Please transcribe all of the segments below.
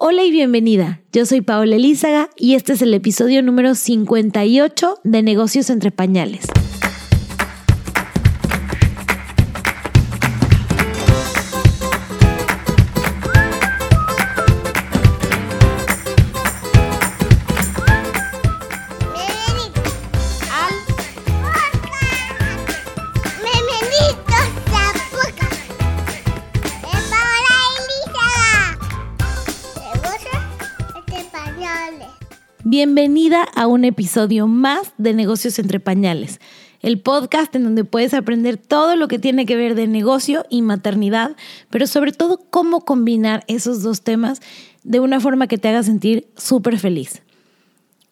Hola y bienvenida. Yo soy Paola Elízaga y este es el episodio número 58 de Negocios entre Pañales. Bienvenida a un episodio más de Negocios entre Pañales, el podcast en donde puedes aprender todo lo que tiene que ver de negocio y maternidad, pero sobre todo cómo combinar esos dos temas de una forma que te haga sentir súper feliz.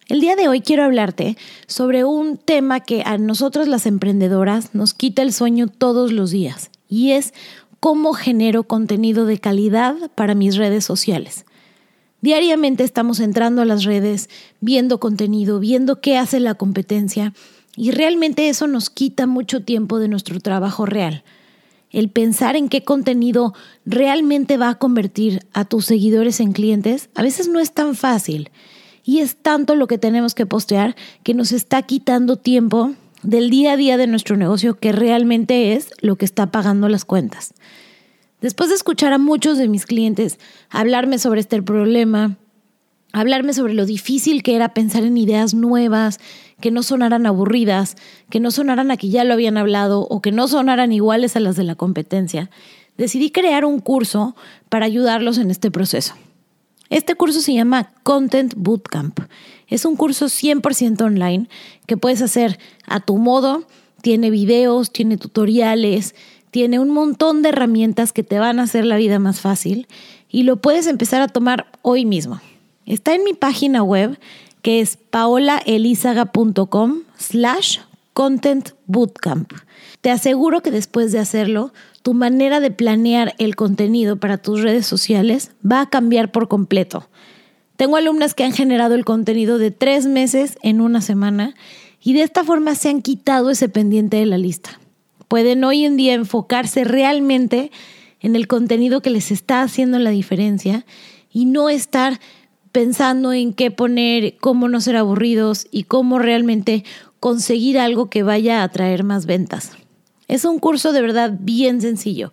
El día de hoy quiero hablarte sobre un tema que a nosotros las emprendedoras nos quita el sueño todos los días y es cómo genero contenido de calidad para mis redes sociales. Diariamente estamos entrando a las redes, viendo contenido, viendo qué hace la competencia y realmente eso nos quita mucho tiempo de nuestro trabajo real. El pensar en qué contenido realmente va a convertir a tus seguidores en clientes a veces no es tan fácil y es tanto lo que tenemos que postear que nos está quitando tiempo del día a día de nuestro negocio que realmente es lo que está pagando las cuentas. Después de escuchar a muchos de mis clientes hablarme sobre este problema, hablarme sobre lo difícil que era pensar en ideas nuevas, que no sonaran aburridas, que no sonaran a que ya lo habían hablado o que no sonaran iguales a las de la competencia, decidí crear un curso para ayudarlos en este proceso. Este curso se llama Content Bootcamp. Es un curso 100% online que puedes hacer a tu modo. Tiene videos, tiene tutoriales, tiene un montón de herramientas que te van a hacer la vida más fácil y lo puedes empezar a tomar hoy mismo. Está en mi página web que es paolaelizaga.com slash content bootcamp. Te aseguro que después de hacerlo, tu manera de planear el contenido para tus redes sociales va a cambiar por completo. Tengo alumnas que han generado el contenido de tres meses en una semana y de esta forma se han quitado ese pendiente de la lista pueden hoy en día enfocarse realmente en el contenido que les está haciendo la diferencia y no estar pensando en qué poner, cómo no ser aburridos y cómo realmente conseguir algo que vaya a traer más ventas. Es un curso de verdad bien sencillo.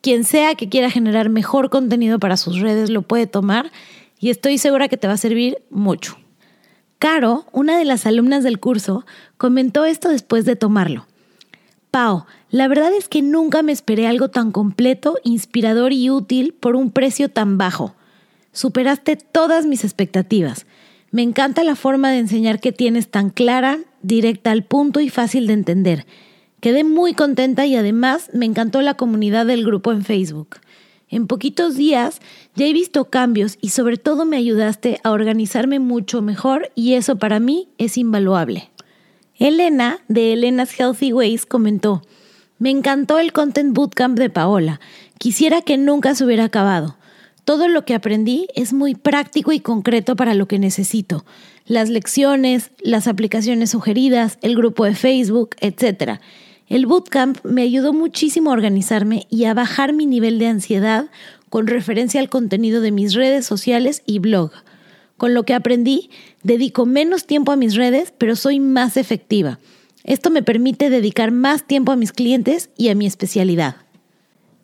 Quien sea que quiera generar mejor contenido para sus redes lo puede tomar y estoy segura que te va a servir mucho. Caro, una de las alumnas del curso, comentó esto después de tomarlo. Pau, la verdad es que nunca me esperé algo tan completo, inspirador y útil por un precio tan bajo. Superaste todas mis expectativas. Me encanta la forma de enseñar que tienes tan clara, directa al punto y fácil de entender. Quedé muy contenta y además me encantó la comunidad del grupo en Facebook. En poquitos días ya he visto cambios y sobre todo me ayudaste a organizarme mucho mejor y eso para mí es invaluable. Elena, de Elena's Healthy Ways, comentó, me encantó el Content Bootcamp de Paola. Quisiera que nunca se hubiera acabado. Todo lo que aprendí es muy práctico y concreto para lo que necesito. Las lecciones, las aplicaciones sugeridas, el grupo de Facebook, etc. El bootcamp me ayudó muchísimo a organizarme y a bajar mi nivel de ansiedad con referencia al contenido de mis redes sociales y blog. Con lo que aprendí, dedico menos tiempo a mis redes, pero soy más efectiva. Esto me permite dedicar más tiempo a mis clientes y a mi especialidad.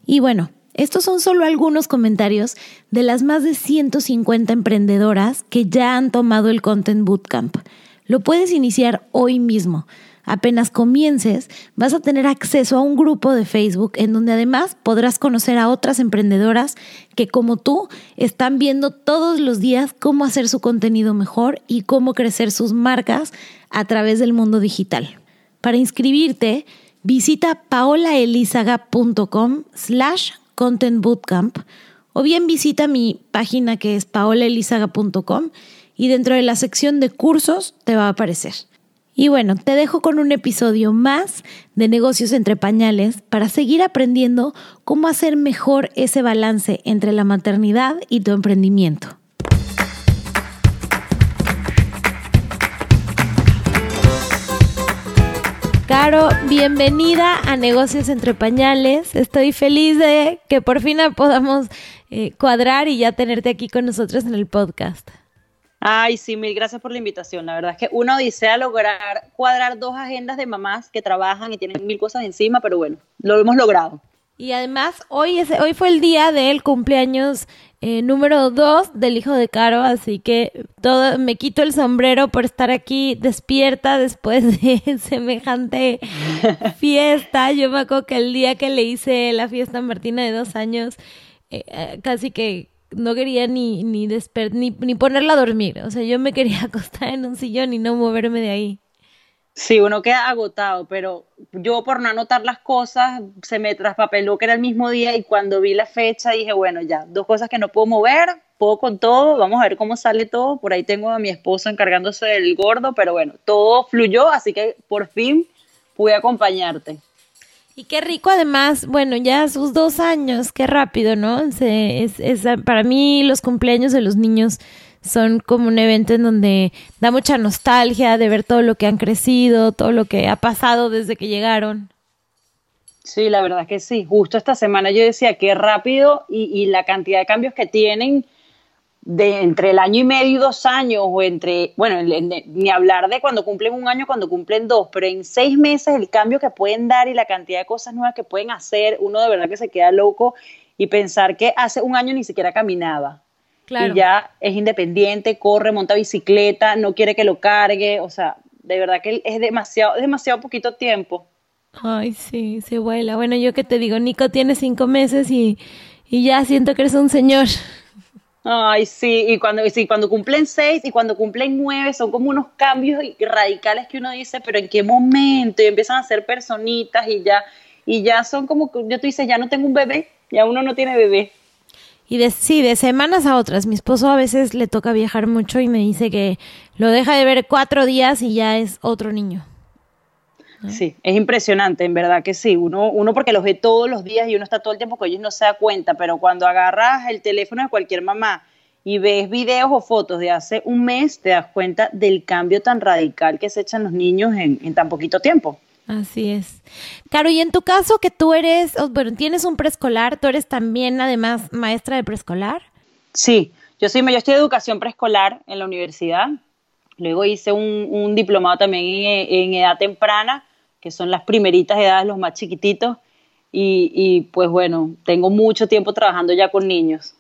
Y bueno, estos son solo algunos comentarios de las más de 150 emprendedoras que ya han tomado el Content Bootcamp. Lo puedes iniciar hoy mismo. Apenas comiences, vas a tener acceso a un grupo de Facebook en donde además podrás conocer a otras emprendedoras que como tú están viendo todos los días cómo hacer su contenido mejor y cómo crecer sus marcas a través del mundo digital. Para inscribirte, visita paolaelizaga.com slash content bootcamp o bien visita mi página que es paolaelizaga.com y dentro de la sección de cursos te va a aparecer. Y bueno, te dejo con un episodio más de negocios entre pañales para seguir aprendiendo cómo hacer mejor ese balance entre la maternidad y tu emprendimiento. Caro, bienvenida a Negocios entre Pañales. Estoy feliz de que por fin podamos eh, cuadrar y ya tenerte aquí con nosotros en el podcast. Ay, sí, mil gracias por la invitación. La verdad es que uno a lograr cuadrar dos agendas de mamás que trabajan y tienen mil cosas encima, pero bueno, lo hemos logrado. Y además, hoy, es, hoy fue el día del cumpleaños eh, número dos del hijo de Caro, así que todo, me quito el sombrero por estar aquí despierta después de semejante fiesta. Yo me acuerdo que el día que le hice la fiesta a Martina de dos años, eh, eh, casi que no quería ni, ni, ni, ni ponerla a dormir. O sea, yo me quería acostar en un sillón y no moverme de ahí. Sí, uno queda agotado, pero yo por no anotar las cosas se me traspapeló que era el mismo día y cuando vi la fecha dije, bueno, ya, dos cosas que no puedo mover, puedo con todo, vamos a ver cómo sale todo. Por ahí tengo a mi esposo encargándose del gordo, pero bueno, todo fluyó, así que por fin pude acompañarte. Y qué rico además, bueno, ya sus dos años, qué rápido, ¿no? es, es, para mí los cumpleaños de los niños son como un evento en donde da mucha nostalgia de ver todo lo que han crecido, todo lo que ha pasado desde que llegaron. Sí, la verdad que sí. Justo esta semana yo decía qué rápido y, la cantidad de cambios que tienen de entre el año y medio y dos años, o entre, bueno, ni hablar de cuando cumplen un año, cuando cumplen dos, pero en seis meses el cambio que pueden dar y la cantidad de cosas nuevas que pueden hacer, uno de verdad que se queda loco y pensar que hace un año ni siquiera caminaba. Y ya es independiente, corre, monta bicicleta, no quiere que lo cargue, o sea, de verdad que es demasiado, demasiado poquito tiempo. Ay, sí, se vuela. Bueno, yo que te digo, Nico tiene cinco meses y, y ya siento que eres un señor. Ay, sí, y cuando, sí, cuando cumplen seis y cuando cumplen nueve son como unos cambios radicales que uno dice, pero ¿en qué momento? Y empiezan a ser personitas y ya, y ya son como, yo tú dices, ya no tengo un bebé, ya uno no tiene bebé. Y de, sí, de semanas a otras. Mi esposo a veces le toca viajar mucho y me dice que lo deja de ver cuatro días y ya es otro niño. Sí, es impresionante, en verdad que sí. Uno, uno porque los ve todos los días y uno está todo el tiempo con ellos no se da cuenta, pero cuando agarras el teléfono de cualquier mamá y ves videos o fotos de hace un mes, te das cuenta del cambio tan radical que se echan los niños en, en tan poquito tiempo. Así es. Caro, y en tu caso que tú eres, bueno, tienes un preescolar, tú eres también además maestra de preescolar. Sí, yo soy, yo estoy de educación preescolar en la universidad. Luego hice un, diplomado también en, edad temprana, que son las primeritas edades, los más chiquititos. Y, pues bueno, tengo mucho tiempo trabajando ya con niños.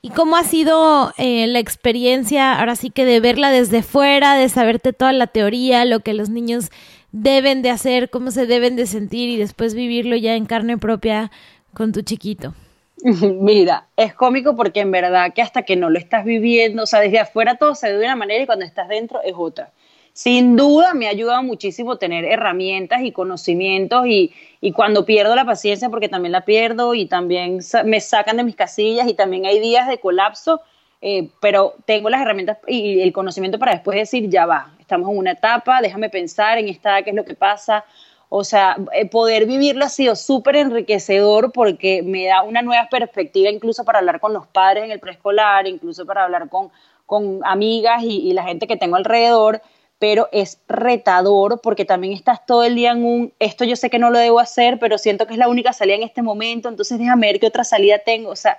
¿Y cómo ha sido eh, la experiencia, ahora sí que de verla desde fuera, de saberte toda la teoría, lo que los niños deben de hacer, cómo se deben de sentir y después vivirlo ya en carne propia con tu chiquito? Mira, es cómico porque en verdad que hasta que no lo estás viviendo, o sea, desde afuera todo se ve de una manera y cuando estás dentro es otra. Sin duda me ha ayudado muchísimo tener herramientas y conocimientos y, y cuando pierdo la paciencia, porque también la pierdo y también me sacan de mis casillas y también hay días de colapso, eh, pero tengo las herramientas y el conocimiento para después decir, ya va, estamos en una etapa, déjame pensar en esta qué es lo que pasa. O sea, eh, poder vivirlo ha sido súper enriquecedor porque me da una nueva perspectiva incluso para hablar con los padres en el preescolar, incluso para hablar con, con amigas y, y la gente que tengo alrededor pero es retador porque también estás todo el día en un, esto yo sé que no lo debo hacer, pero siento que es la única salida en este momento, entonces déjame ver qué otra salida tengo. O sea,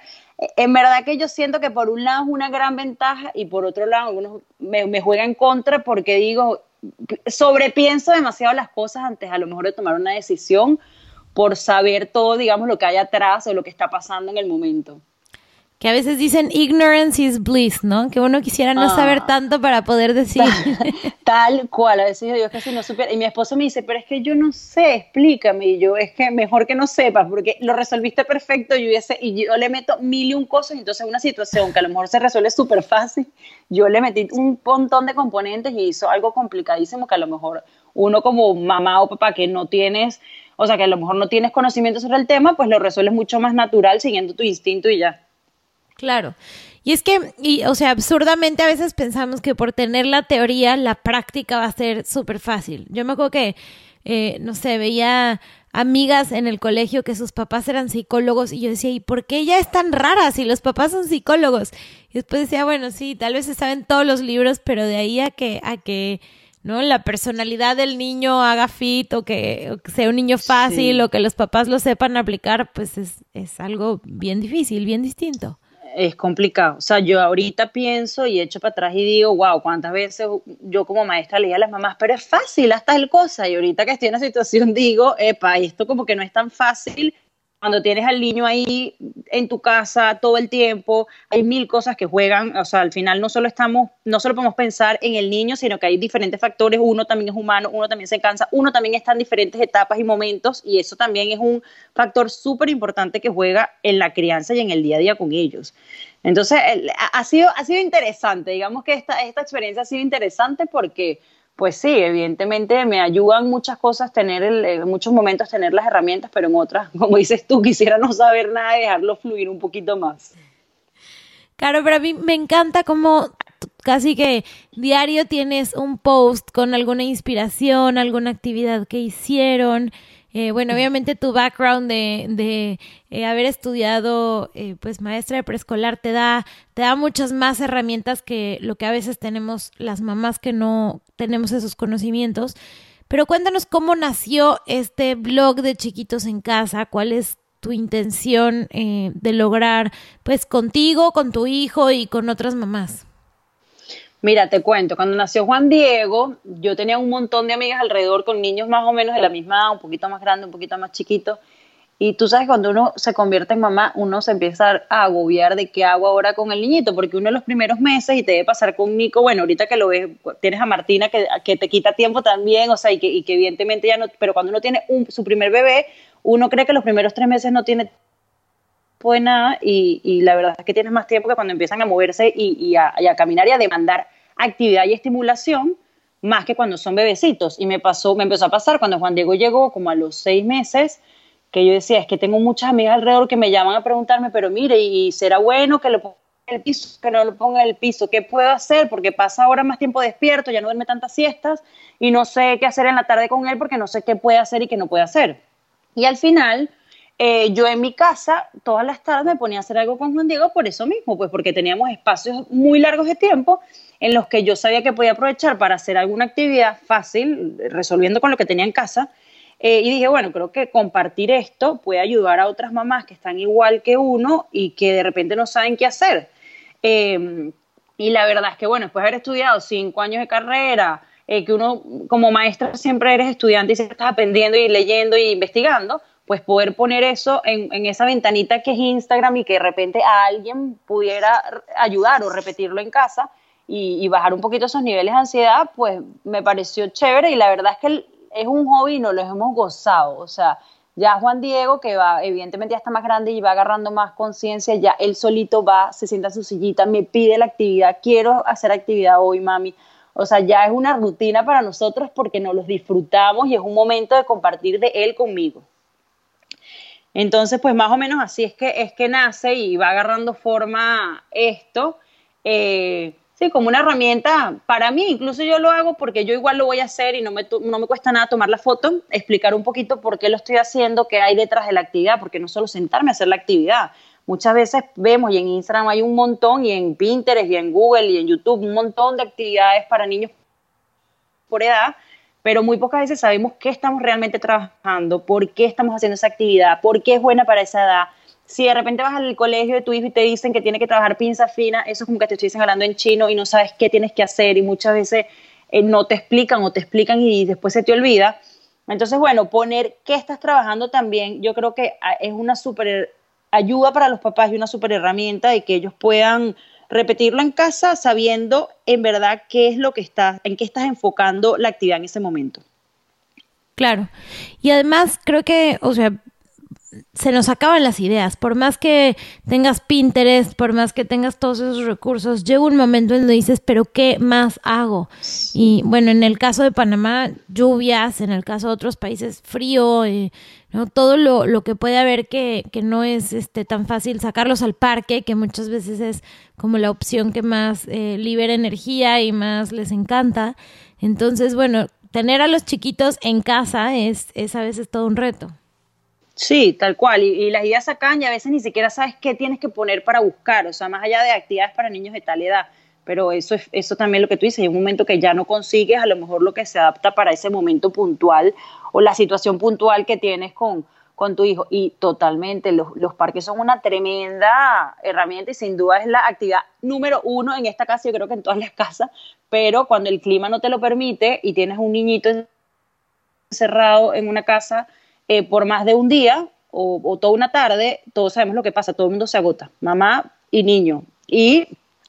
en verdad que yo siento que por un lado es una gran ventaja y por otro lado algunos me, me juegan contra porque digo, sobrepienso demasiado las cosas antes a lo mejor de tomar una decisión por saber todo, digamos, lo que hay atrás o lo que está pasando en el momento que a veces dicen ignorance is bliss, ¿no? Que uno quisiera no saber ah. tanto para poder decir. Tal, cual, a veces yo digo que si no supiera, y mi esposo me dice, pero es que yo no sé, explícame, y yo, es que mejor que no sepas, porque lo resolviste perfecto, yo y yo le meto mil y un cosas, y entonces una situación que a lo mejor se resuelve súper fácil, yo le metí un montón de componentes y hizo algo complicadísimo que a lo mejor uno como mamá o papá que no tienes, o sea, que a lo mejor no tienes conocimiento sobre el tema, pues lo resuelves mucho más natural siguiendo tu instinto y ya. Claro. Y es que, y, o sea, absurdamente a veces pensamos que por tener la teoría, la práctica va a ser súper fácil. Yo me acuerdo que, eh, no sé, veía amigas en el colegio que sus papás eran psicólogos y yo decía, ¿y por qué ella es tan rara si los papás son psicólogos? Y después decía, bueno, sí, tal vez se saben todos los libros, pero de ahí a que, a que ¿no? La personalidad del niño haga fit o que, sea un niño fácil o que los papás lo sepan aplicar, pues es, es algo bien difícil, bien distinto es complicado. O sea, yo ahorita pienso y echo para atrás y digo, wow, cuántas veces yo como maestra leía a las mamás, pero es fácil, hasta el cosa. Y ahorita que estoy en la situación digo, epa, esto como que no es tan fácil cuando tienes al niño ahí en tu casa todo el tiempo, hay mil cosas que juegan, o sea, al final no solo estamos, no solo podemos pensar en el niño, sino que hay diferentes factores, uno también es humano, uno también se cansa, uno también está en diferentes etapas y momentos, y eso también es un factor súper importante que juega en la crianza y en el día a día con ellos. Entonces, ha sido, ha sido interesante, digamos que esta, esta experiencia ha sido interesante porque pues sí, evidentemente me ayudan muchas cosas tener, en muchos momentos tener las herramientas, pero en otras, como dices tú, quisiera no saber nada y dejarlo fluir un poquito más. Claro, pero a mí me encanta cómo casi que diario tienes un post con alguna inspiración, alguna actividad que hicieron. Eh, bueno, obviamente tu background de, de eh, haber estudiado, eh, pues maestra de preescolar te da, te da muchas más herramientas que lo que a veces tenemos las mamás que no tenemos esos conocimientos. Pero cuéntanos cómo nació este blog de chiquitos en casa, cuál es tu intención de lograr, pues contigo, con tu hijo y con otras mamás. Mira, te cuento, cuando nació Juan Diego, yo tenía un montón de amigas alrededor con niños más o menos de la misma edad, un poquito más grande, un poquito más chiquito. Y tú sabes, cuando uno se convierte en mamá, uno se empieza a agobiar de qué hago ahora con el niñito, porque uno de los primeros meses, y te debe pasar con Nico, bueno, ahorita que lo ves, tienes a Martina que, que te quita tiempo también, o sea, y que, evidentemente ya no, pero cuando uno tiene un, su primer bebé, uno cree que los primeros tres meses no tiene de nada y, la verdad es que tienes más tiempo que cuando empiezan a moverse y, y, a, caminar y a demandar actividad y estimulación más que cuando son bebecitos. Y me pasó, me empezó a pasar cuando Juan Diego llegó como a los seis meses, que yo decía, es que tengo muchas amigas alrededor que me llaman a preguntarme, pero mire, ¿y será bueno que lo ponga en el piso, que no lo ponga en el piso? ¿Qué puedo hacer? Porque pasa ahora más tiempo despierto, ya no duerme tantas siestas y no sé qué hacer en la tarde con él porque no sé qué puede hacer y qué no puede hacer. Y al final eh, yo en mi casa todas las tardes me ponía a hacer algo con Juan Diego por eso mismo, pues porque teníamos espacios muy largos de tiempo en los que yo sabía que podía aprovechar para hacer alguna actividad fácil, resolviendo con lo que tenía en casa. Eh, y dije, bueno, creo que compartir esto puede ayudar a otras mamás que están igual que uno y que de repente no saben qué hacer. Eh, y la verdad es que, bueno, después de haber estudiado cinco años de carrera, que uno como maestra siempre eres estudiante y siempre estás aprendiendo y leyendo y investigando, pues poder poner eso en, esa ventanita que es Instagram y que de repente a alguien pudiera ayudar o repetirlo en casa y, bajar un poquito esos niveles de ansiedad, pues me pareció chévere y la verdad es que es un hobby y nos lo hemos gozado. O sea, ya Juan Diego, que va, evidentemente ya está más grande y va agarrando más conciencia, ya él solito va, se sienta en su sillita, me pide la actividad, quiero hacer actividad hoy, mami. O sea, ya es una rutina para nosotros porque nos los disfrutamos y es un momento de compartir de él conmigo. Entonces, pues más o menos así es que, es que nace y va agarrando forma esto. Eh, sí, como una herramienta para mí, incluso yo lo hago porque yo igual lo voy a hacer y no me, no me cuesta nada tomar la foto, explicar un poquito por qué lo estoy haciendo, qué hay detrás de la actividad, porque no solo sentarme a hacer la actividad. Muchas veces vemos y en Instagram hay un montón y en Pinterest y en Google y en YouTube un montón de actividades para niños por edad pero muy pocas veces sabemos qué estamos realmente trabajando, por qué estamos haciendo esa actividad, por qué es buena para esa edad. Si de repente vas al colegio de tu hijo y te dicen que tiene que trabajar pinza fina, eso es como que te estuviesen hablando en chino y no sabes qué tienes que hacer y muchas veces eh, no te explican o te explican y después se te olvida. Entonces, bueno, poner qué estás trabajando también, yo creo que ah, es una súper ayuda para los papás y una súper herramienta y que ellos puedan repetirlo en casa sabiendo en verdad qué es lo que estás, en qué estás enfocando la actividad en ese momento. Claro. Y además creo que, o sea, se nos acaban las ideas. Por más que tengas Pinterest, por más que tengas todos esos recursos, llega un momento en donde dices, pero ¿qué más hago? Y bueno, en el caso de Panamá, lluvias, en el caso de otros países, frío, eh, ¿no? Todo lo, lo, que puede haber que, que no es este, tan fácil sacarlos al parque, que muchas veces es como la opción que más eh, libera energía y más les encanta. Entonces, bueno, tener a los chiquitos en casa es, es a veces todo un reto. Sí, tal cual. Y, las ideas sacan y a veces ni siquiera sabes qué tienes que poner para buscar. O sea, más allá de actividades para niños de tal edad. pero eso, es, eso también es lo que tú dices, hay un momento que ya no consigues a lo mejor lo que se adapta para ese momento puntual o la situación puntual que tienes con, con tu hijo. Y totalmente, los, los, parques son una tremenda herramienta y sin duda es la actividad número uno en esta casa, yo creo que en todas las casas, pero cuando el clima no te lo permite y tienes un niñito encerrado en una casa eh, por más de un día o, o toda una tarde, todos sabemos lo que pasa, todo el mundo se agota, mamá y niño. Y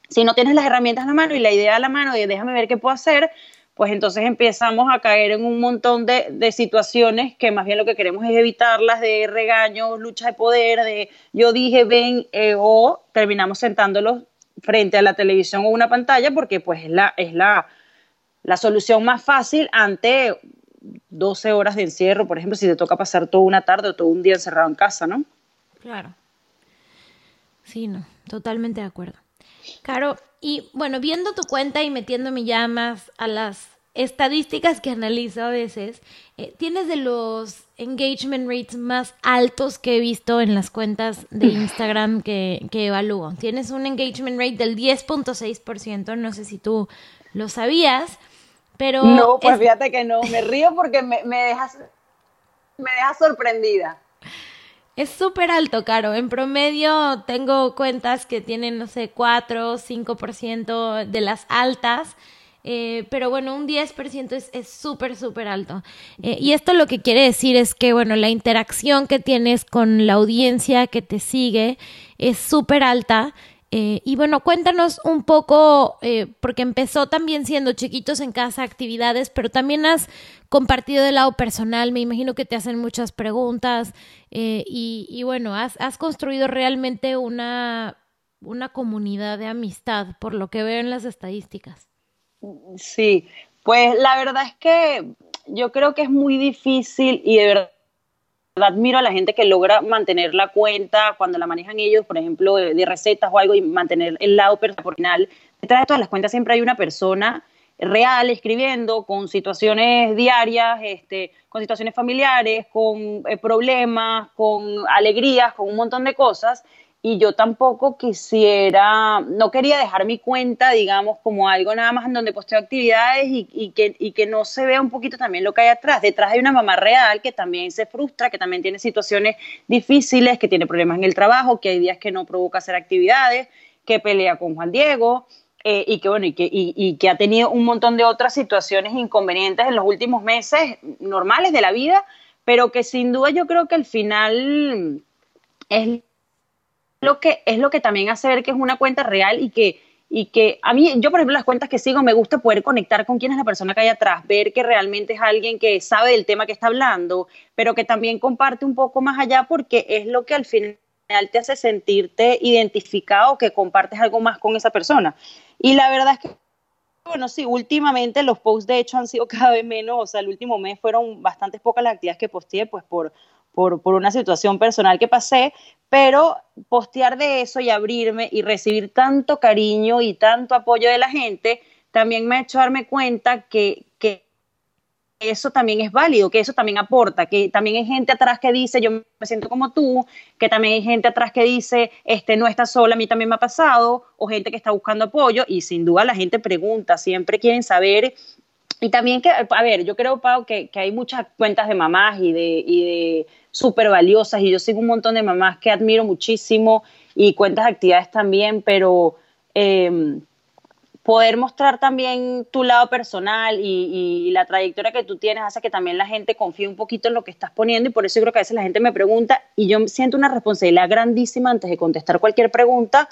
si no tienes las herramientas a la mano y la idea a la mano de déjame ver qué puedo hacer, pues entonces empezamos a caer en un montón de, de, situaciones que más bien lo que queremos es evitarlas, de regaños, lucha de poder, de yo dije ven, eh, o terminamos sentándolos frente a la televisión o una pantalla porque pues es la, es la, la solución más fácil ante 12 horas de encierro, por ejemplo, si te toca pasar toda una tarde o todo un día encerrado en casa, ¿no? Claro. Sí, no, totalmente de acuerdo. Caro, y bueno, viendo tu cuenta y metiéndome ya más a las estadísticas que analizo a veces, eh, tienes de los engagement rates más altos que he visto en las cuentas de Instagram que, que evalúo. Tienes un engagement rate del 10.6%, no sé si tú lo sabías, pero... No, pues fíjate que no, me río porque me, me, dejas, me dejas sorprendida. Es súper alto, Caro. En promedio tengo cuentas que tienen, no sé, 4 o 5% de las altas. Eh, pero bueno, un 10% es súper, súper alto. Eh, y esto lo que quiere decir es que, bueno, la interacción que tienes con la audiencia que te sigue es súper alta eh, y bueno, cuéntanos un poco, eh, porque empezó también siendo chiquitos en casa, actividades, pero también has compartido del lado personal, me imagino que te hacen muchas preguntas eh, y, y, bueno, has, has construido realmente una, una comunidad de amistad, por lo que veo en las estadísticas. Sí, pues la verdad es que yo creo que es muy difícil y de verdad admiro a la gente que logra mantener la cuenta cuando la manejan ellos, por ejemplo, de, recetas o algo y mantener el lado personal. Detrás de todas las cuentas siempre hay una persona real escribiendo con situaciones diarias, este, con situaciones familiares, con eh, problemas, con alegrías, con un montón de cosas y yo tampoco quisiera, no quería dejar mi cuenta, digamos, como algo nada más en donde posteo actividades y, y, que, y que no se vea un poquito también lo que hay atrás. Detrás hay una mamá real que también se frustra, que también tiene situaciones difíciles, que tiene problemas en el trabajo, que hay días que no provoca hacer actividades, que pelea con Juan Diego. Eh, y que bueno, y que, y, y que ha tenido un montón de otras situaciones inconvenientes en los últimos meses normales de la vida, pero que sin duda yo creo que al final es lo que, es lo que también hace ver que es una cuenta real y que, y que a mí, yo por ejemplo, las cuentas que sigo, me gusta poder conectar con quién es la persona que hay atrás, ver que realmente es alguien que sabe del tema que está hablando, pero que también comparte un poco más allá porque es lo que al final te hace sentirte identificado, que compartes algo más con esa persona. Y la verdad es que bueno, sí, últimamente los posts de hecho han sido cada vez menos, o sea, el último mes fueron bastantes pocas las actividades que posteé, pues por, por, por, una situación personal que pasé, pero postear de eso y abrirme y recibir tanto cariño y tanto apoyo de la gente, también me ha hecho darme cuenta que, que eso también es válido, que eso también aporta, que también hay gente atrás que dice, yo me siento como tú, que también hay gente atrás que dice, este no está sola, a mí también me ha pasado, o gente que está buscando apoyo, y sin duda la gente pregunta, siempre quieren saber. Y también que, a ver, yo creo, Pau, que, que hay muchas cuentas de mamás y de, y de súper valiosas y yo sigo un montón de mamás que admiro muchísimo y cuentas de actividades también, pero eh, poder mostrar también tu lado personal y, la trayectoria que tú tienes hace que también la gente confíe un poquito en lo que estás poniendo y por eso creo que a veces la gente me pregunta y yo siento una responsabilidad grandísima antes de contestar cualquier pregunta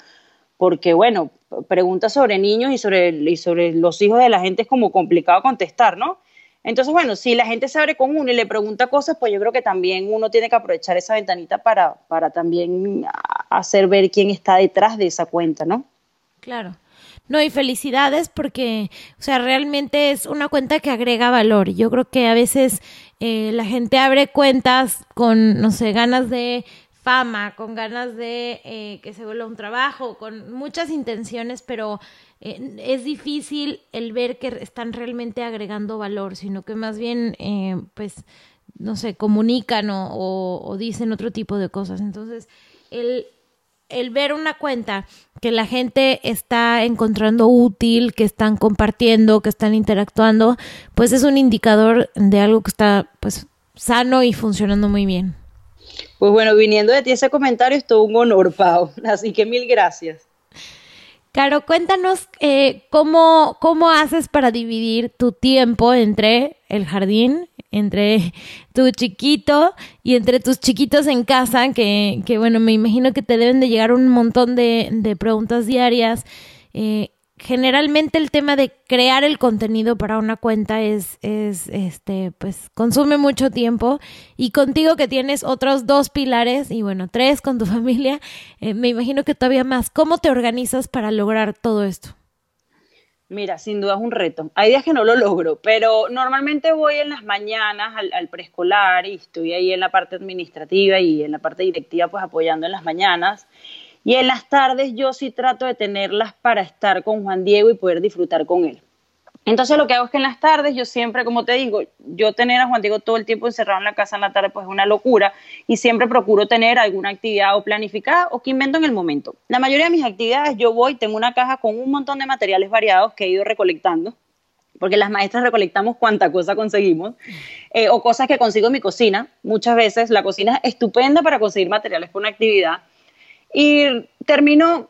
porque bueno, preguntas sobre niños y sobre, y sobre los hijos de la gente es como complicado contestar, ¿no? Entonces, bueno, si la gente se abre con uno y le pregunta cosas, pues yo creo que también uno tiene que aprovechar esa ventanita para, para también hacer ver quién está detrás de esa cuenta, ¿no? Claro. No, y felicidades porque, o sea, realmente es una cuenta que agrega valor. Yo creo que a veces eh, la gente abre cuentas con, no sé, ganas de fama, con ganas de eh, que se vuelva un trabajo, con muchas intenciones, pero eh, es difícil el ver que están realmente agregando valor, sino que más bien, eh, pues, no sé, comunican o, o, dicen otro tipo de cosas. Entonces, el el ver una cuenta que la gente está encontrando útil, que están compartiendo, que están interactuando, pues es un indicador de algo que está pues sano y funcionando muy bien. Pues bueno, viniendo de ti ese comentario es todo un honor, Pau. Así que mil gracias. Caro, cuéntanos eh, cómo, cómo haces para dividir tu tiempo entre el jardín, entre tu chiquito y entre tus chiquitos en casa, que, que bueno, me imagino que te deben de llegar un montón de, de preguntas diarias. Eh, generalmente el tema de crear el contenido para una cuenta es, es, este, pues consume mucho tiempo y contigo que tienes otros dos pilares y bueno, tres con tu familia, eh, me imagino que todavía más. ¿Cómo te organizas para lograr todo esto? Mira, sin duda es un reto. Hay días que no lo logro, pero normalmente voy en las mañanas al, al, preescolar y estoy ahí en la parte administrativa y en la parte directiva, pues apoyando en las mañanas. Y en las tardes yo sí trato de tenerlas para estar con Juan Diego y poder disfrutar con él. Entonces lo que hago es que en las tardes yo siempre, como te digo, yo tener a Juan Diego todo el tiempo encerrado en la casa en la tarde pues es una locura y siempre procuro tener alguna actividad o planificada o que invento en el momento. La mayoría de mis actividades yo voy, tengo una caja con un montón de materiales variados que he ido recolectando porque las maestras recolectamos cuánta cosa conseguimos, eh, o cosas que consigo en mi cocina. Muchas veces la cocina es estupenda para conseguir materiales para una actividad, y termino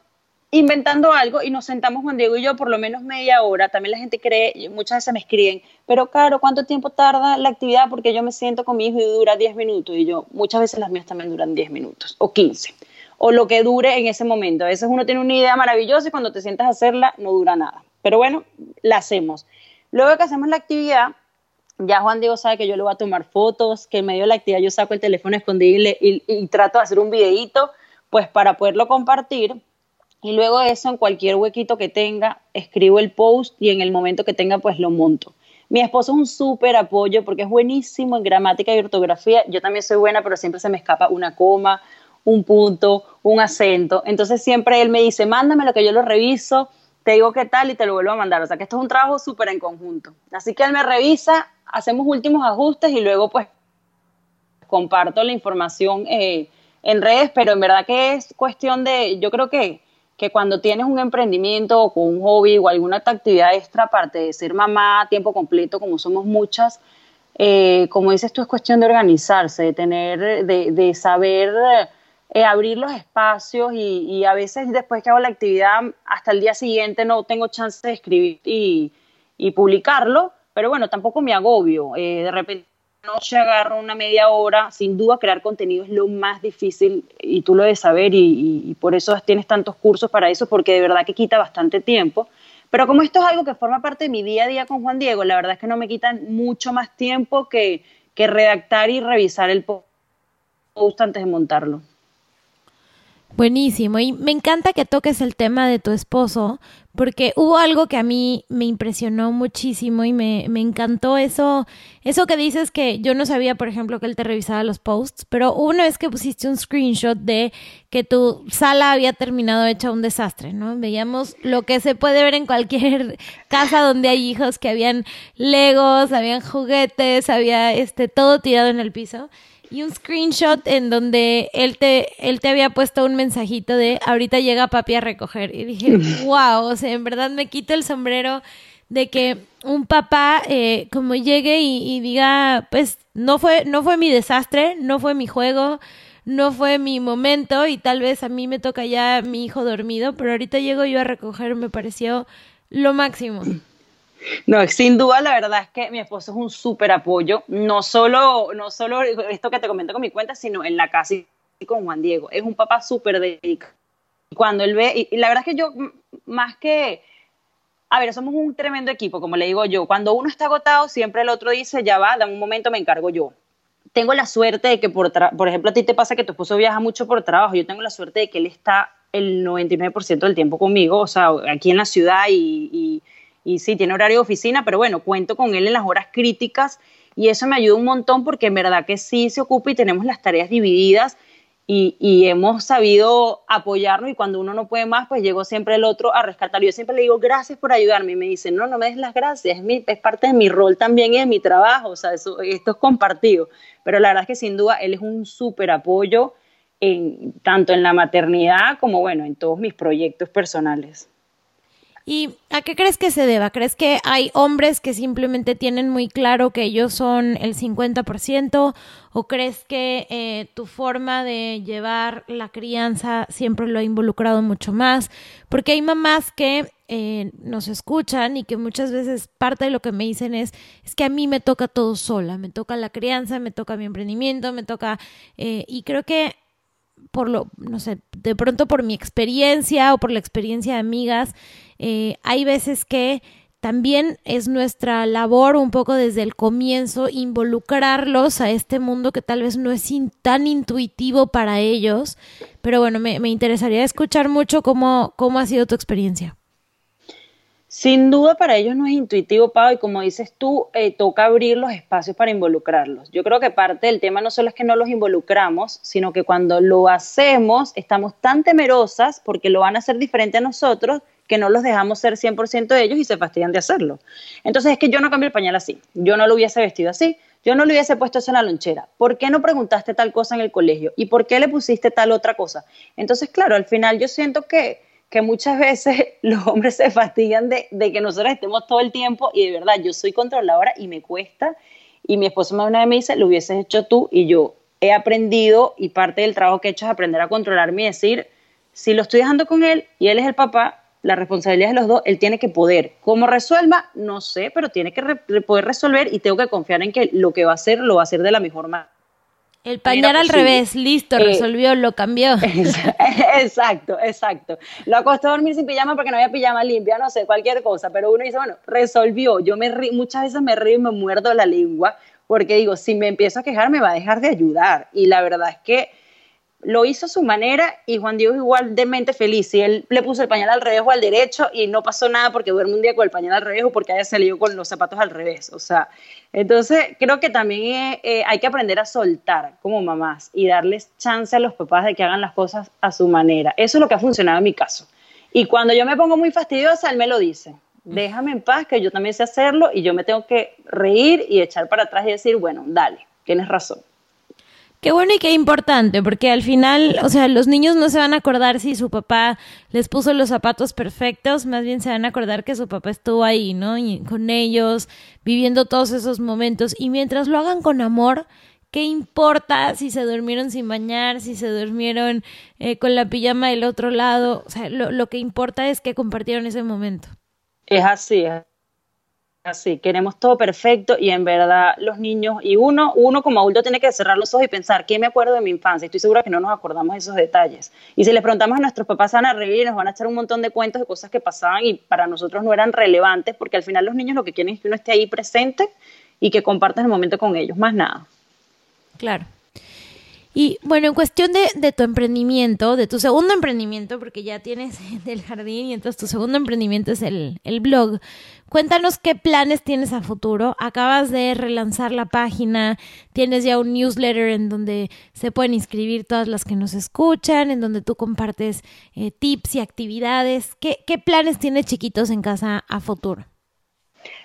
inventando algo y nos sentamos Juan Diego y yo por lo menos media hora. También la gente cree, muchas veces me escriben, pero claro, ¿cuánto tiempo tarda la actividad? Porque yo me siento con mi hijo y dura 10 minutos. Y yo, muchas veces las mías también duran 10 minutos o 15. O lo que dure en ese momento. A veces uno tiene una idea maravillosa y cuando te sientas a hacerla no dura nada. Pero bueno, la hacemos. Luego que hacemos la actividad, ya Juan Diego sabe que yo le voy a tomar fotos, que en medio de la actividad yo saco el teléfono escondido y, y trato de hacer un videíto pues para poderlo compartir y luego eso en cualquier huequito que tenga escribo el post y en el momento que tenga pues lo monto. Mi esposo es un súper apoyo porque es buenísimo en gramática y ortografía. Yo también soy buena, pero siempre se me escapa una coma, un punto, un acento. Entonces siempre él me dice, mándame lo que yo lo reviso, te digo qué tal y te lo vuelvo a mandar. O sea que esto es un trabajo súper en conjunto. Así que él me revisa, hacemos últimos ajustes y luego pues comparto la información eh, en redes, pero en verdad que es cuestión de, yo creo que, que cuando tienes un emprendimiento o un hobby o alguna actividad extra, aparte de ser mamá a tiempo completo, como somos muchas, eh, como dices tú, es cuestión de organizarse, de tener, de, de saber eh, abrir los espacios y, a veces después que hago la actividad, hasta el día siguiente no tengo chance de escribir y, y publicarlo, pero bueno, tampoco me agobio. Eh, de repente noche agarro una media hora, sin duda crear contenido es lo más difícil y tú lo debes saber y, y, por eso tienes tantos cursos para eso, porque de verdad que quita bastante tiempo. Pero como esto es algo que forma parte de mi día a día con Juan Diego, la verdad es que no me quitan mucho más tiempo que, que redactar y revisar el post antes de montarlo. Buenísimo. Y me encanta que toques el tema de tu esposo, porque hubo algo que a mí me impresionó muchísimo y me, me, encantó eso, eso que dices que yo no sabía, por ejemplo, que él te revisaba los posts, pero una vez que pusiste un screenshot de que tu sala había terminado hecha un desastre, ¿no? Veíamos lo que se puede ver en cualquier casa donde hay hijos, que habían legos, habían juguetes, había este todo tirado en el piso y un screenshot en donde él te, él te había puesto un mensajito de ahorita llega papi a recoger. Y dije, wow, o sea, en verdad me quito el sombrero de que un papá eh, como llegue y, y, diga, pues no fue, no fue mi desastre, no fue mi juego, no fue mi momento y tal vez a mí me toca ya mi hijo dormido, pero ahorita llego yo a recoger, me pareció lo máximo. No, sin duda la verdad es que mi esposo es un súper apoyo, no solo, no solo esto que te comento con mi cuenta, sino en la casa y con Juan Diego. Es un papá súper dedicado. Cuando él ve, y, la verdad es que yo, más que, a ver, somos un tremendo equipo, como le digo yo, cuando uno está agotado, siempre el otro dice, ya va, da un momento, me encargo yo. Tengo la suerte de que, por, por ejemplo, a ti te pasa que tu esposo viaja mucho por trabajo, yo tengo la suerte de que él está el 99% del tiempo conmigo, o sea, aquí en la ciudad y y sí, tiene horario de oficina, pero bueno, cuento con él en las horas críticas y eso me ayuda un montón porque en verdad que sí se ocupa y tenemos las tareas divididas y, hemos sabido apoyarnos y cuando uno no puede más, pues llegó siempre el otro a rescatar. Yo siempre le digo, gracias por ayudarme y me dicen, no, no me des las gracias, es, parte de mi rol también y de mi trabajo, o sea, esto es compartido. Pero la verdad es que sin duda él es un súper apoyo tanto en la maternidad como, bueno, en todos mis proyectos personales. ¿Y a qué crees que se deba? ¿Crees que hay hombres que simplemente tienen muy claro que ellos son el 50%? ¿O crees que eh, tu forma de llevar la crianza siempre lo ha involucrado mucho más? Porque hay mamás que eh, nos escuchan y que muchas veces parte de lo que me dicen es, es que a mí me toca todo sola, me toca la crianza, me toca mi emprendimiento, me toca... Eh, y creo que por lo, no sé, de pronto por mi experiencia o por la experiencia de amigas, eh, hay veces que también es nuestra labor un poco desde el comienzo involucrarlos a este mundo que tal vez no es tan intuitivo para ellos, pero bueno, me, me interesaría escuchar mucho cómo, cómo ha sido tu experiencia. Sin duda para ellos no es intuitivo, Pau, y como dices tú, eh, toca abrir los espacios para involucrarlos. Yo creo que parte del tema no solo es que no los involucramos, sino que cuando lo hacemos estamos tan temerosas porque lo van a hacer diferente a nosotros que no los dejamos ser 100% de ellos y se fastidian de hacerlo. Entonces es que yo no cambio el pañal así, yo no lo hubiese vestido así, yo no le hubiese puesto eso en la lonchera. ¿Por qué no preguntaste tal cosa en el colegio? ¿Y por qué le pusiste tal otra cosa? Entonces, claro, al final yo siento que que muchas veces los hombres se fastigan de, que nosotros estemos todo el tiempo y de verdad yo soy controladora y me cuesta y mi esposo una vez me dice, lo hubieses hecho tú y yo he aprendido y parte del trabajo que he hecho es aprender a controlarme y decir, si lo estoy dejando con él y él es el papá, la responsabilidad es de los dos, él tiene que poder. ¿Cómo resuelva? No sé, pero tiene que poder resolver y tengo que confiar en que lo que va a hacer lo va a hacer de la mejor manera el pañal al revés, listo, eh, resolvió, lo cambió. Exacto, exacto. Lo acostó a dormir sin pijama porque no había pijama limpia, no sé, cualquier cosa, pero uno dice, bueno, resolvió. Yo me muchas veces me río y me muerdo la lengua porque digo, si me empiezo a quejar me va a dejar de ayudar. Y la verdad es que lo hizo a su manera y Juan Diego igual de mente feliz. Y él le puso el pañal al revés o al derecho y no pasó nada porque duerme un día con el pañal al revés o porque haya salido con los zapatos al revés. O sea, entonces creo que también eh, eh, hay que aprender a soltar como mamás y darles chance a los papás de que hagan las cosas a su manera. Eso es lo que ha funcionado en mi caso. Y cuando yo me pongo muy fastidiosa, él me lo dice. Déjame en paz, que yo también sé hacerlo y yo me tengo que reír y echar para atrás y decir, bueno, dale, tienes razón. Qué bueno y qué importante, porque al final, o sea, los niños no se van a acordar si su papá les puso los zapatos perfectos, más bien se van a acordar que su papá estuvo ahí, ¿no? Con ellos, viviendo todos esos momentos. Y mientras lo hagan con amor, ¿qué importa si se durmieron sin bañar, si se durmieron eh, con la pijama del otro lado? O sea, lo, lo que importa es que compartieron ese momento. Es así, es Así, queremos todo perfecto y en verdad los niños, y uno, uno como adulto tiene que cerrar los ojos y pensar, ¿qué me acuerdo de mi infancia? Estoy segura que no nos acordamos de esos detalles. Y si les preguntamos a nuestros papás, van a reír, nos van a echar un montón de cuentos de cosas que pasaban y para nosotros no eran relevantes, porque al final los niños lo que quieren es que uno esté ahí presente y que compartas el momento con ellos, más nada. Claro. Y bueno, en cuestión de, de, tu emprendimiento, de tu segundo emprendimiento, porque ya tienes el jardín y entonces tu segundo emprendimiento es el, el blog, cuéntanos qué planes tienes a futuro. Acabas de relanzar la página, tienes ya un newsletter en donde se pueden inscribir todas las que nos escuchan, en donde tú compartes eh, tips y actividades. ¿Qué, ¿Qué planes tienes chiquitos en casa a futuro?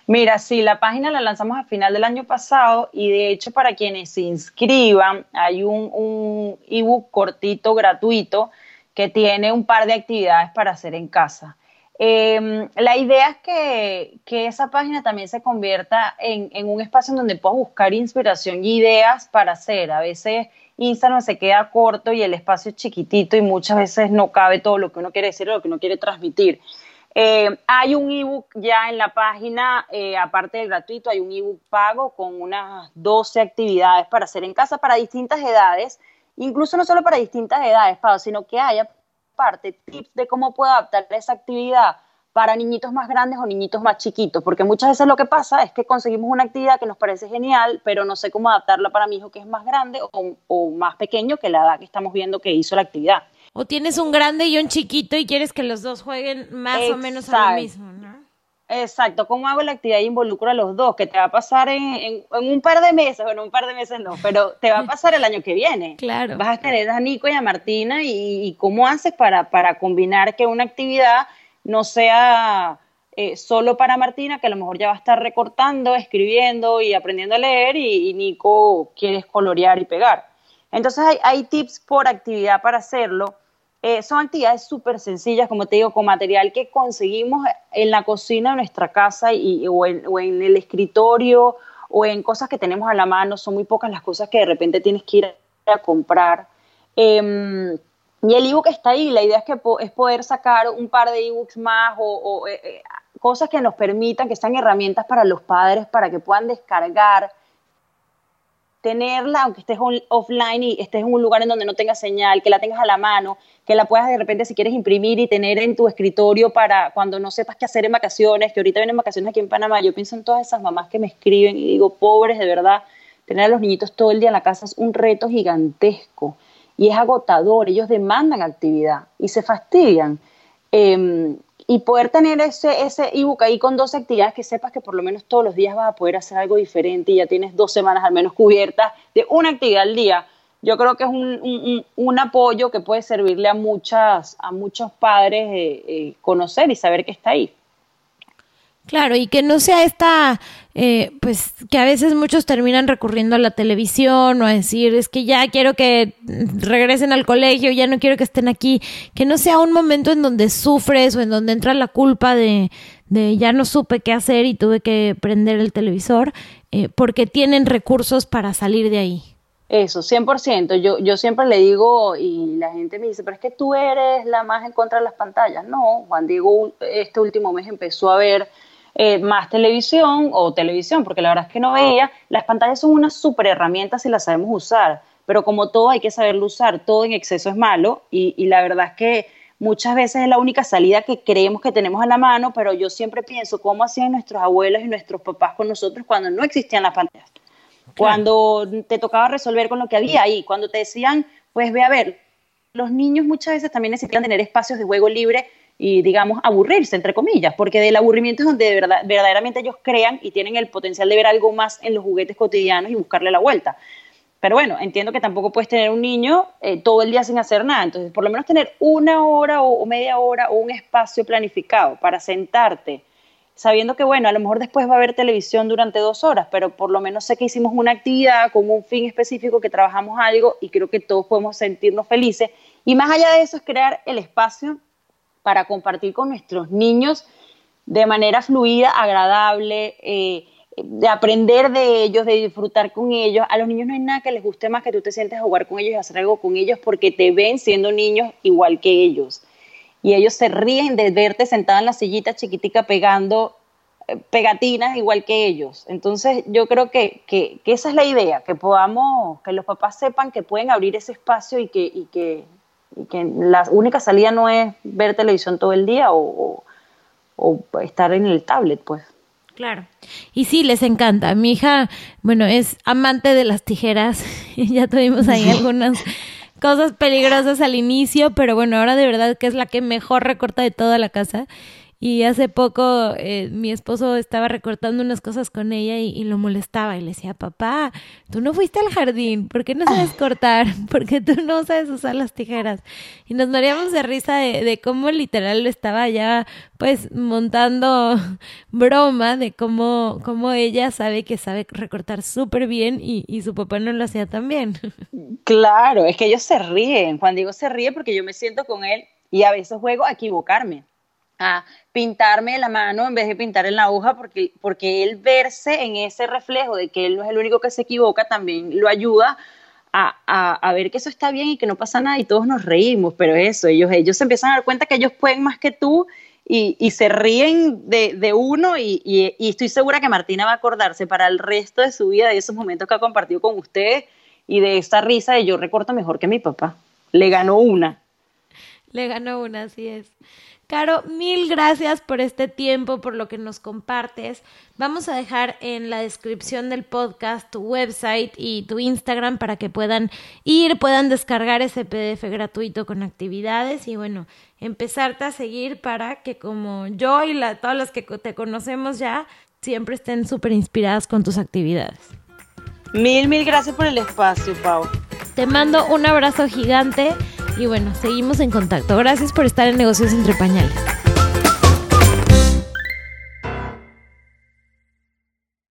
Mira, sí, la página la lanzamos a final del año pasado y de hecho para quienes se inscriban hay un, ebook cortito gratuito que tiene un par de actividades para hacer en casa. Em, la idea es que, esa página también se convierta en, en, un espacio en donde puedas buscar inspiración y ideas para hacer. A veces Instagram se queda corto y el espacio es chiquitito y muchas veces no cabe todo lo que uno quiere decir o lo que uno quiere transmitir. Eh, hay un ebook ya en la página, eh, aparte del gratuito, hay un ebook pago con unas 12 actividades para hacer en casa para distintas edades, incluso no solo para distintas edades, sino que haya parte tips de cómo puedo adaptar esa actividad para niñitos más grandes o niñitos más chiquitos, porque muchas veces lo que pasa es que conseguimos una actividad que nos parece genial, pero no sé cómo adaptarla para mi hijo que es más grande o más pequeño que la edad que estamos viendo que hizo la actividad. O tienes un grande y un chiquito y quieres que los dos jueguen más o menos a lo mismo, ¿no? Exacto, ¿cómo hago la actividad y involucro a los dos? Que te va a pasar en, un par de meses, bueno, un par de meses no, pero te va a pasar el año que viene. Claro. Vas a tener a Nico y a Martina y, cómo haces para, para combinar que una actividad no sea eh, solo para Martina, que a lo mejor ya va a estar recortando, escribiendo y aprendiendo a leer y, y Nico quieres colorear y pegar. Entonces hay, hay tips por actividad para hacerlo. Eh, son actividades súper sencillas, como te digo, con material que conseguimos en la cocina de nuestra casa y, o, en, o, en, el escritorio o en cosas que tenemos a la mano. Son muy pocas las cosas que de repente tienes que ir a comprar. Eh, y el ebook está ahí. La idea es, que po es poder sacar un par de ebooks más o, o eh, eh, cosas que nos permitan, que sean herramientas para los padres, para que puedan descargar tenerla, aunque estés offline y estés en un lugar en donde no tengas señal, que la tengas a la mano, que la puedas de repente, si quieres, imprimir y tener en tu escritorio para cuando no sepas qué hacer en vacaciones, que ahorita vienen vacaciones aquí en Panamá. Yo pienso en todas esas mamás que me escriben y digo, pobres, de verdad, tener a los niñitos todo el día en la casa es un reto gigantesco y es agotador. Ellos demandan actividad y se fastidian. Eh, y poder tener ese, ese ebook ahí con dos actividades que sepas que por lo menos todos los días vas a poder hacer algo diferente y ya tienes dos semanas al menos cubiertas de una actividad al día. Yo creo que es un, un, un apoyo que puede servirle a, muchas, a muchos padres eh, eh, conocer y saber que está ahí. Claro, y que no sea esta, eh, pues que a veces muchos terminan recurriendo a la televisión o a decir, es que ya quiero que regresen al colegio, ya no quiero que estén aquí, que no sea un momento en donde sufres o en donde entra la culpa de, de ya no supe qué hacer y tuve que prender el televisor, eh, porque tienen recursos para salir de ahí. Eso, 100%. Yo, yo siempre le digo, y la gente me dice, pero es que tú eres la más en contra de las pantallas. No, Juan Diego este último mes empezó a ver eh, más televisión o televisión, porque la verdad es que no veía. Las pantallas son una super herramienta si las sabemos usar, pero como todo hay que saberlo usar, todo en exceso es malo y, y la verdad es que muchas veces es la única salida que creemos que tenemos a la mano, pero yo siempre pienso cómo hacían nuestros abuelos y nuestros papás con nosotros cuando no existían las pantallas. Cuando te tocaba resolver con lo que había ahí, cuando te decían, pues ve a ver, los niños muchas veces también necesitan tener espacios de juego libre y, digamos, aburrirse, entre comillas, porque del aburrimiento es donde de verdad, verdaderamente ellos crean y tienen el potencial de ver algo más en los juguetes cotidianos y buscarle la vuelta. Pero bueno, entiendo que tampoco puedes tener un niño eh, todo el día sin hacer nada, entonces por lo menos tener una hora o, o media hora o un espacio planificado para sentarte, sabiendo que, bueno, a lo mejor después va a haber televisión durante dos horas, pero por lo menos sé que hicimos una actividad con un fin específico, que trabajamos algo y creo que todos podemos sentirnos felices. Y más allá de eso es crear el espacio para compartir con nuestros niños de manera fluida, agradable, eh, de aprender de ellos, de disfrutar con ellos. A los niños no hay nada que les guste más que tú te sientes a jugar con ellos y hacer algo con ellos porque te ven siendo niños igual que ellos. Y ellos se ríen de verte sentada en la sillita chiquitica pegando eh, pegatinas igual que ellos. Entonces yo creo que, que, que, esa es la idea, que podamos, que los papás sepan que pueden abrir ese espacio y que, y que y que la única salida no es ver televisión todo el día o, o, o estar en el tablet, pues. Claro. Y sí, les encanta. Mi hija, bueno, es amante de las tijeras. ya tuvimos ahí algunas cosas peligrosas al inicio, pero bueno, ahora de verdad que es la que mejor recorta de toda la casa. Y hace poco eh, mi esposo estaba recortando unas cosas con ella y, y, lo molestaba y le decía, papá, tú no fuiste al jardín, ¿por qué no sabes cortar? ¿Por qué tú no sabes usar las tijeras? Y nos moríamos de risa de, de cómo literal lo estaba ya pues montando broma de cómo, cómo ella sabe que sabe recortar súper bien y, y su papá no lo hacía tan bien. Claro, es que ellos se ríen. Juan Diego se ríe porque yo me siento con él y a veces juego a equivocarme a pintarme la mano en vez de pintar en la hoja, porque, porque él verse en ese reflejo de que él no es el único que se equivoca, también lo ayuda a, a, a, ver que eso está bien y que no pasa nada y todos nos reímos, pero eso, ellos, ellos se empiezan a dar cuenta que ellos pueden más que tú y, y se ríen de, de uno y, y, estoy segura que Martina va a acordarse para el resto de su vida de esos momentos que ha compartido con ustedes y de esa risa de yo recorto mejor que mi papá. Le ganó una. Le ganó una, así es. Caro, mil gracias por este tiempo, por lo que nos compartes. Vamos a dejar en la descripción del podcast tu website y tu Instagram para que puedan ir, puedan descargar ese PDF gratuito con actividades y bueno, empezarte a seguir para que como yo y la, todas las que te conocemos ya, siempre estén súper inspiradas con tus actividades. Mil, mil gracias por el espacio, Pau. Te mando un abrazo gigante y bueno, seguimos en contacto. Gracias por estar en Negocios entre Pañales.